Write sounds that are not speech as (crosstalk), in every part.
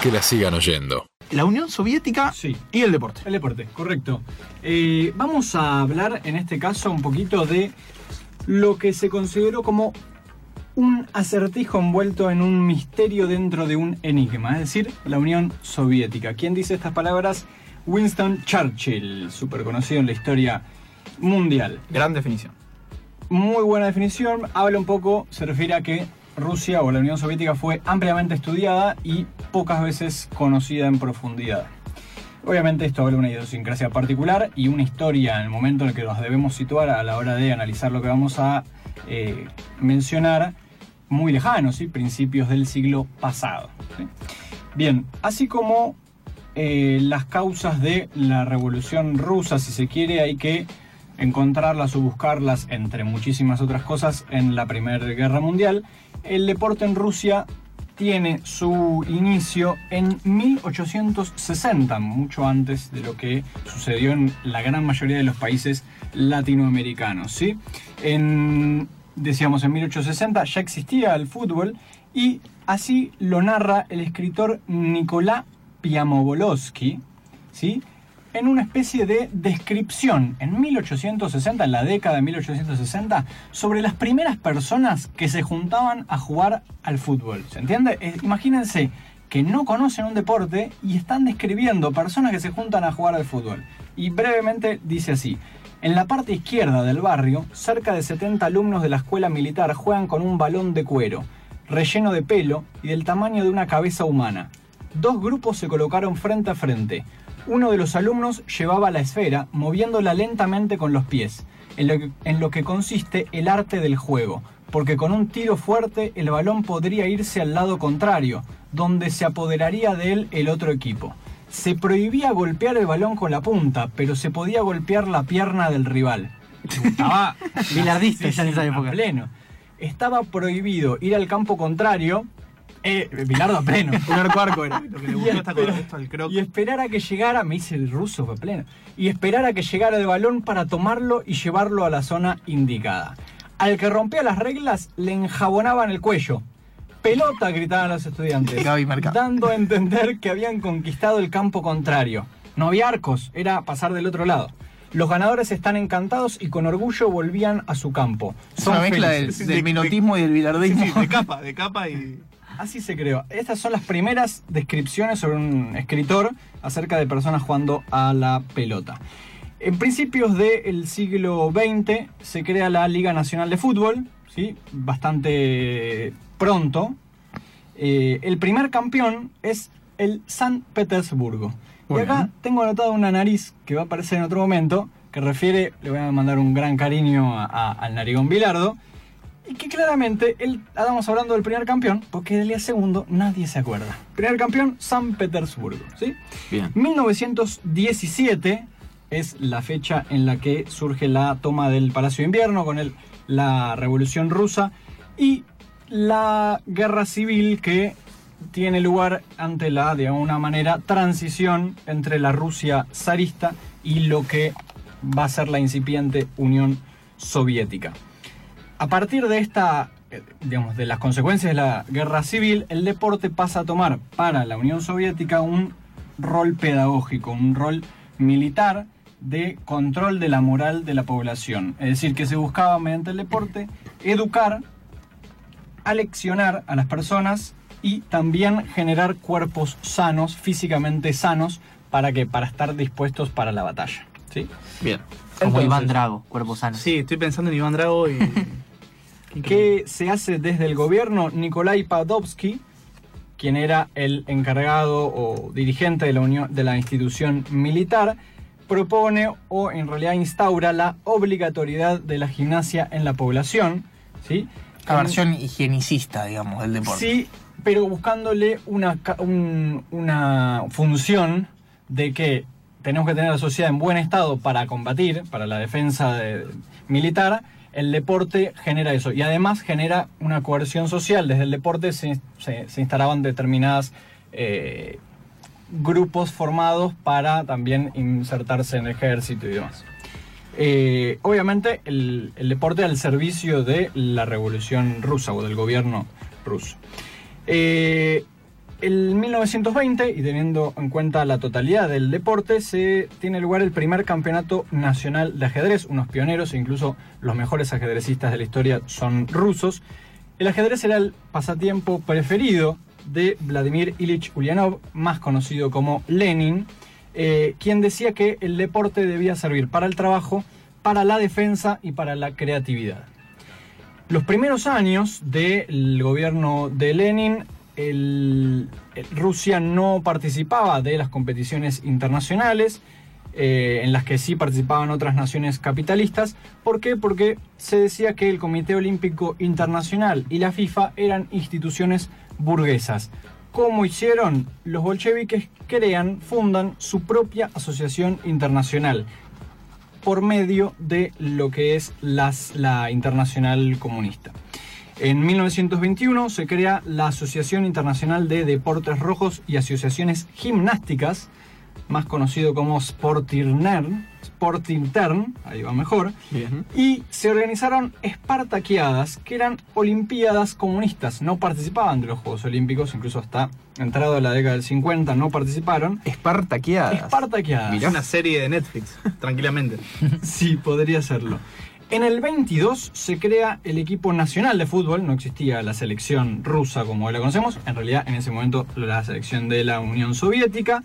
que la sigan oyendo. La Unión Soviética Sí. y el deporte. El deporte, correcto. Eh, vamos a hablar en este caso un poquito de lo que se consideró como un acertijo envuelto en un misterio dentro de un enigma, es decir, la Unión Soviética. ¿Quién dice estas palabras? Winston Churchill, súper conocido en la historia mundial. Gran definición. Muy buena definición, habla un poco, se refiere a que Rusia o la Unión Soviética fue ampliamente estudiada y pocas veces conocida en profundidad. Obviamente esto habla de una idiosincrasia particular y una historia en el momento en el que nos debemos situar a la hora de analizar lo que vamos a eh, mencionar muy lejano, ¿sí? principios del siglo pasado. Bien, así como eh, las causas de la revolución rusa, si se quiere, hay que encontrarlas o buscarlas, entre muchísimas otras cosas, en la Primera Guerra Mundial. El deporte en Rusia tiene su inicio en 1860, mucho antes de lo que sucedió en la gran mayoría de los países latinoamericanos. ¿sí? En, decíamos, en 1860 ya existía el fútbol y así lo narra el escritor Nicolás Piamobolowski, ¿sí? En una especie de descripción en 1860, en la década de 1860, sobre las primeras personas que se juntaban a jugar al fútbol. ¿Se entiende? Eh, imagínense que no conocen un deporte y están describiendo personas que se juntan a jugar al fútbol. Y brevemente dice así. En la parte izquierda del barrio, cerca de 70 alumnos de la escuela militar juegan con un balón de cuero, relleno de pelo y del tamaño de una cabeza humana. Dos grupos se colocaron frente a frente. Uno de los alumnos llevaba la esfera, moviéndola lentamente con los pies, en lo, que, en lo que consiste el arte del juego, porque con un tiro fuerte el balón podría irse al lado contrario, donde se apoderaría de él el otro equipo. Se prohibía golpear el balón con la punta, pero se podía golpear la pierna del rival. (laughs) Estaba Bilardista Sí, en esa época. pleno. Estaba prohibido ir al campo contrario. Eh, Bilardo a pleno. Un (laughs) arco arco era. Lo que le Y gustó espera- con esto al croc. Y esperar a que llegara, me dice el ruso, fue pleno. Y esperar a que llegara el balón para tomarlo y llevarlo a la zona indicada. Al que rompía las reglas, le enjabonaban el cuello. Pelota, gritaban los estudiantes, (laughs) dando a entender que habían conquistado el campo contrario. No había arcos, era pasar del otro lado. Los ganadores están encantados y con orgullo volvían a su campo. Es una mezcla del, del minotismo y del Sí, bilardismo. sí, de (laughs) capa, de capa y. Así se creó. Estas son las primeras descripciones sobre un escritor acerca de personas jugando a la pelota. En principios del siglo XX se crea la Liga Nacional de Fútbol, ¿sí? bastante pronto. Eh, el primer campeón es el San Petersburgo. Y acá tengo anotado una nariz que va a aparecer en otro momento, que refiere, le voy a mandar un gran cariño a- a- al narigón Bilardo, y que claramente él, estamos hablando del primer campeón, porque del día segundo nadie se acuerda. Primer campeón, San Petersburgo, ¿sí? Bien. 1917 es la fecha en la que surge la toma del Palacio de Invierno con el, la Revolución Rusa y la guerra civil que tiene lugar ante la, de alguna manera, transición entre la Rusia zarista y lo que va a ser la incipiente Unión Soviética. A partir de esta, eh, digamos, de las consecuencias de la guerra civil, el deporte pasa a tomar para la Unión Soviética un rol pedagógico, un rol militar de control de la moral de la población. Es decir, que se buscaba mediante el deporte educar, aleccionar a las personas y también generar cuerpos sanos, físicamente sanos, para que para estar dispuestos para la batalla. ¿sí? Bien. Como Entonces- Iván Drago, cuerpo sano. Sí, estoy pensando en Iván Drago y. ¿Qué se hace desde el gobierno? Nikolai Padovsky, quien era el encargado o dirigente de la, unión, de la institución militar, propone o en realidad instaura la obligatoriedad de la gimnasia en la población. ¿sí? La versión higienicista, digamos, del deporte. Sí, pero buscándole una, un- una función de que tenemos que tener la sociedad en buen estado para combatir, para la defensa de- militar. El deporte genera eso y además genera una coerción social. Desde el deporte se, se- instalaban determinadas eh, grupos formados para también insertarse en el ejército y demás. Eh, obviamente el, el deporte al servicio de la revolución rusa o del gobierno ruso. Eh, En 1920, y teniendo en cuenta la totalidad del deporte, se tiene lugar el primer campeonato nacional de ajedrez. Unos pioneros, e incluso los mejores ajedrecistas de la historia son rusos. El ajedrez era el pasatiempo preferido de Vladimir Ilich Ulyanov, más conocido como Lenin, eh, quien decía que el deporte debía servir para el trabajo, para la defensa y para la creatividad. Los primeros años del gobierno de Lenin, el- el- Rusia no participaba de las competiciones internacionales, eh, en las que sí participaban otras naciones capitalistas. ¿Por qué? Porque se decía que el Comité Olímpico Internacional y la FIFA eran instituciones burguesas. ¿Cómo hicieron? Los bolcheviques crean, fundan su propia asociación internacional por medio de lo que es la Internacional Comunista. En 1921 se crea la Asociación Internacional de Deportes Rojos y Asociaciones Gimnásticas, más conocido como Sportintern, Sportintern, ahí va mejor, Bien. y se organizaron Espartaquiadas, que eran Olimpiadas comunistas, no participaban de los Juegos Olímpicos, incluso hasta entrado la década del 50 no participaron. Espartaqueadas. Espartaquiadas. Mirá una serie de Netflix, tranquilamente. (laughs) Sí, podría serlo. En el 22 se crea el equipo nacional de fútbol, no existía la selección rusa como hoy la conocemos, en realidad en ese momento la selección de la Unión Soviética.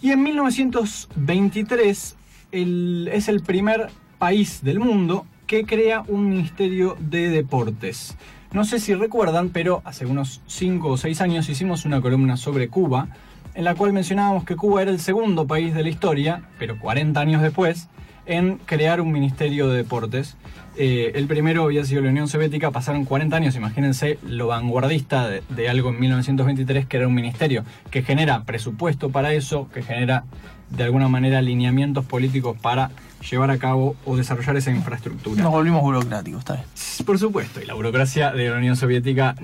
Y en 1923 el- es el primer país del mundo que crea un ministerio de deportes. No sé si recuerdan, pero hace unos 5 o 6 años hicimos una columna sobre Cuba, en la cual mencionábamos que Cuba era el segundo país de la historia, pero 40 años después, en crear un ministerio de deportes. Eh, el primero había sido la Unión Soviética, pasaron 40 años, imagínense lo vanguardista de, de algo en 1923 que era un ministerio que genera presupuesto para eso, que genera de alguna manera lineamientos políticos para llevar a cabo o desarrollar esa infraestructura. Nos volvimos burocráticos, está bien. Por supuesto, y la burocracia de la Unión Soviética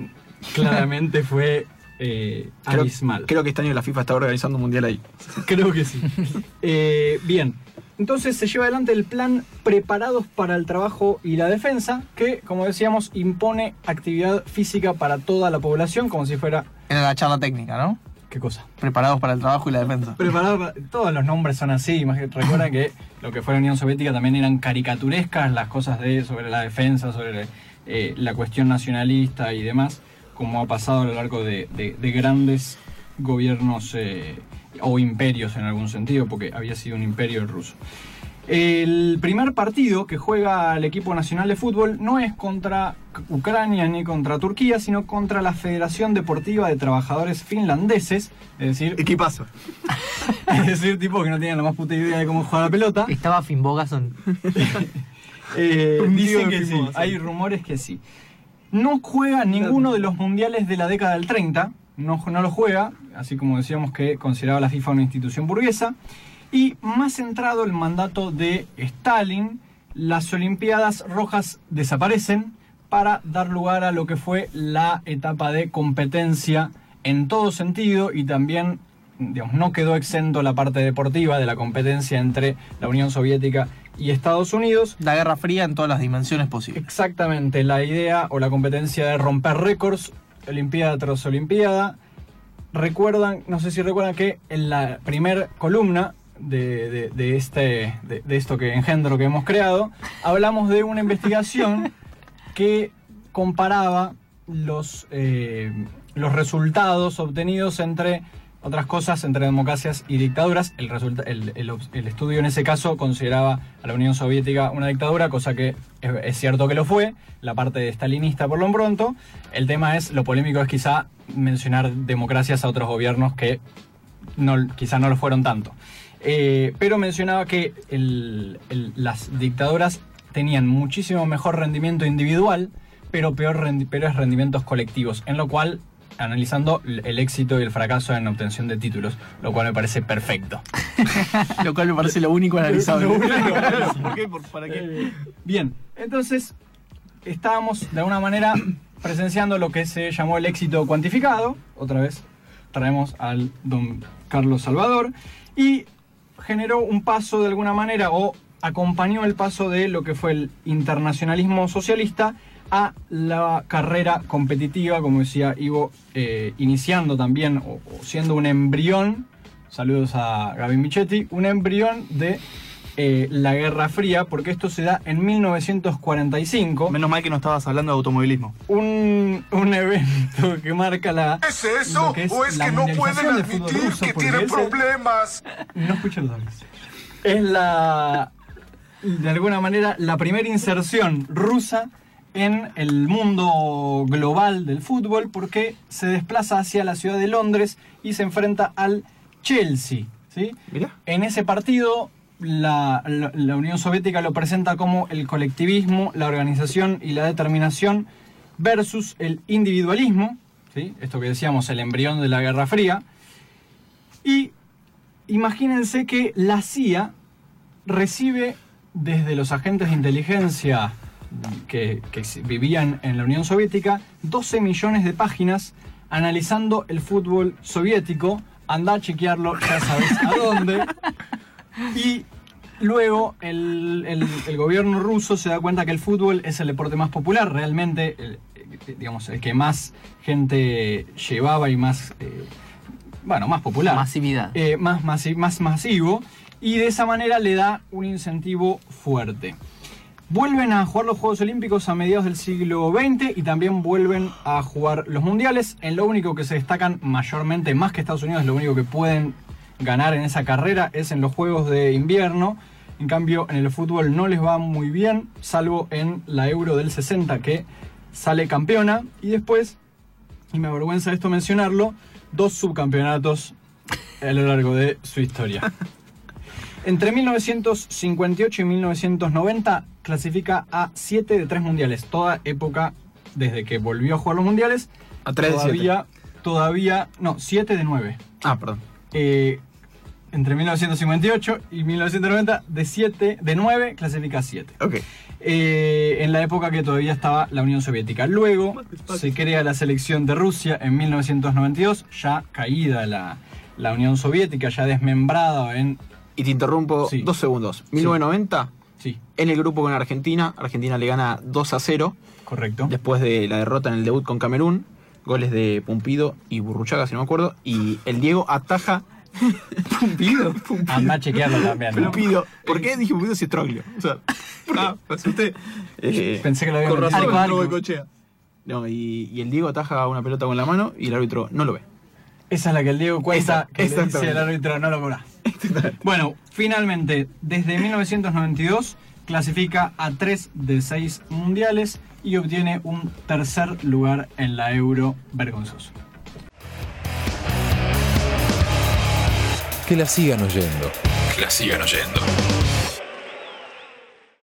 claramente (laughs) fue eh, creo que este año la FIFA está organizando un mundial ahí. Creo que sí. (laughs) Eh, bien, entonces se lleva adelante el plan Preparados para el Trabajo y la Defensa, que, como decíamos, impone actividad física para toda la población, como si fuera... Era la charla técnica, ¿no? ¿Qué cosa? Preparados para el trabajo y la defensa. Preparado para- Todos los nombres son así. Recuerda que lo que fue la Unión Soviética también eran caricaturescas las cosas de sobre la defensa, sobre eh, la cuestión nacionalista y demás, como ha pasado a lo largo de, de- de grandes gobiernos eh, o imperios en algún sentido, porque había sido un imperio el ruso. El primer partido que juega el equipo nacional de fútbol no es contra Ucrania ni contra Turquía, sino contra la Federación Deportiva de Trabajadores Finlandeses, es decir, Equipazo. (laughs) es decir, tipo que no tienen la más puta idea de cómo jugar la pelota. Estaba Finn Bogason. (laughs) Eh, (laughs) dicen que sí, hay rumores que sí. No juega ninguno de los mundiales de la década del 30, no, no lo juega, así como decíamos que consideraba la FIFA una institución burguesa. Y más centrado el mandato de Stalin, las Olimpiadas Rojas desaparecen para dar lugar a lo que fue la etapa de competencia en todo sentido y también digamos, no quedó exento la parte deportiva de la competencia entre la Unión Soviética y Estados Unidos. La Guerra Fría en todas las dimensiones posibles. Exactamente, la idea o la competencia de romper récords, Olimpiada tras Olimpiada. Recuerdan, no sé si recuerdan que en la primer columna de, de- de este, de, de esto que engendro que hemos creado, hablamos de una investigación (laughs) que comparaba los, eh, los resultados obtenidos entre otras cosas, entre democracias y dictaduras. El, estudio en ese caso consideraba a la Unión Soviética una dictadura, cosa que es, cierto que lo fue, la parte stalinista por lo pronto. El tema es, lo polémico es quizá mencionar democracias a otros gobiernos que quizá no lo fueron tanto. Eh, pero mencionaba que las dictaduras tenían muchísimo mejor rendimiento individual, pero peores rendimientos colectivos, en lo cual, analizando el éxito y el fracaso en obtención de títulos, lo cual me parece perfecto. (laughs) Lo cual me parece lo único analizable. (laughs) ¿Por qué? ¿Por- ¿Para qué? Eh, Bien, entonces estábamos de alguna manera (clears throat) presenciando lo que se llamó el éxito cuantificado. Otra vez traemos al don Carlos Salvador y generó un paso de alguna manera o acompañó el paso de lo que fue el internacionalismo socialista a la carrera competitiva, como decía Ivo, eh, iniciando también o, o siendo un embrión, saludos a Gavin Michetti, un embrión de eh, la Guerra Fría, porque esto se da en 1945, Menos mal que no estabas hablando de automovilismo. un, un evento que marca la... ¿Es eso? lo que es ¿O es que no pueden admitir ruso, que tienen problemas? No escucho los dobles. Es la. De alguna manera, la primera inserción rusa en el mundo global del fútbol porque se desplaza hacia la ciudad de Londres y se enfrenta al Chelsea. ¿sí? En ese partido, la, la- la Unión Soviética lo presenta como el colectivismo, la organización y la determinación versus el individualismo. ¿sí? Esto que decíamos, el embrión de la Guerra Fría. Y imagínense que la CIA recibe desde los agentes de inteligencia que, que vivían en la Unión Soviética 12 millones de páginas analizando el fútbol soviético. Anda a chequearlo, ya sabes a dónde. (laughs) Y luego el, el- el gobierno ruso se da cuenta que el fútbol es el deporte más popular, realmente, el, eh, digamos, el que más gente llevaba y más, eh, bueno, más popular. Masividad. Eh, más, masi- más masivo y de esa manera le da un incentivo fuerte. Vuelven a jugar los Juegos Olímpicos a mediados del siglo XX y también vuelven a jugar los mundiales. En lo único que se destacan mayormente, más que Estados Unidos, lo único que pueden ganar en esa carrera es en los Juegos de Invierno. En cambio, en el fútbol no les va muy bien, salvo en la Euro del 60 que sale campeona. Y después, y me avergüenza esto mencionarlo, dos subcampeonatos a lo largo de su historia. (laughs) Entre 1958 y 1990 clasifica a 7 de 3 mundiales. Toda época desde que volvió a jugar los mundiales. A 3 de 7. todavía, todavía, no, 7 de 9. Ah, perdón. Eh, entre 1958 y 1990, de 7, de 9 clasifica a 7. Ok. Eh, en la época que todavía estaba la Unión Soviética. Luego se crea la selección de Rusia en 1992, ya caída la, la Unión Soviética, ya desmembrada en... Y te interrumpo Sí. dos segundos. 1990, Sí, en el grupo con Argentina, Argentina le gana 2 a 0 correcto. después de la derrota en el debut con Camerún. Goles de Pumpido y Burruchaga, si no me acuerdo. Y el Diego ataja. (laughs) ¿Pumpido? Anda a chequearlo también. ¿no? Pumpido. ¿Por qué dije Pumpido si es Troglio? O sea, (laughs) ah, me asusté. Eh, Pensé que lo había con razón. Algo, no boicochea. No, y, y el Diego ataja una pelota con la mano y el árbitro no lo ve. Esa es la que el Diego cuenta Esa, que le dice al árbitro no lo cobra. Bueno, finalmente, desde 1992 clasifica a 3 de 6 mundiales y obtiene un tercer lugar en la Euro vergonzoso. Que la sigan oyendo. Que la sigan oyendo.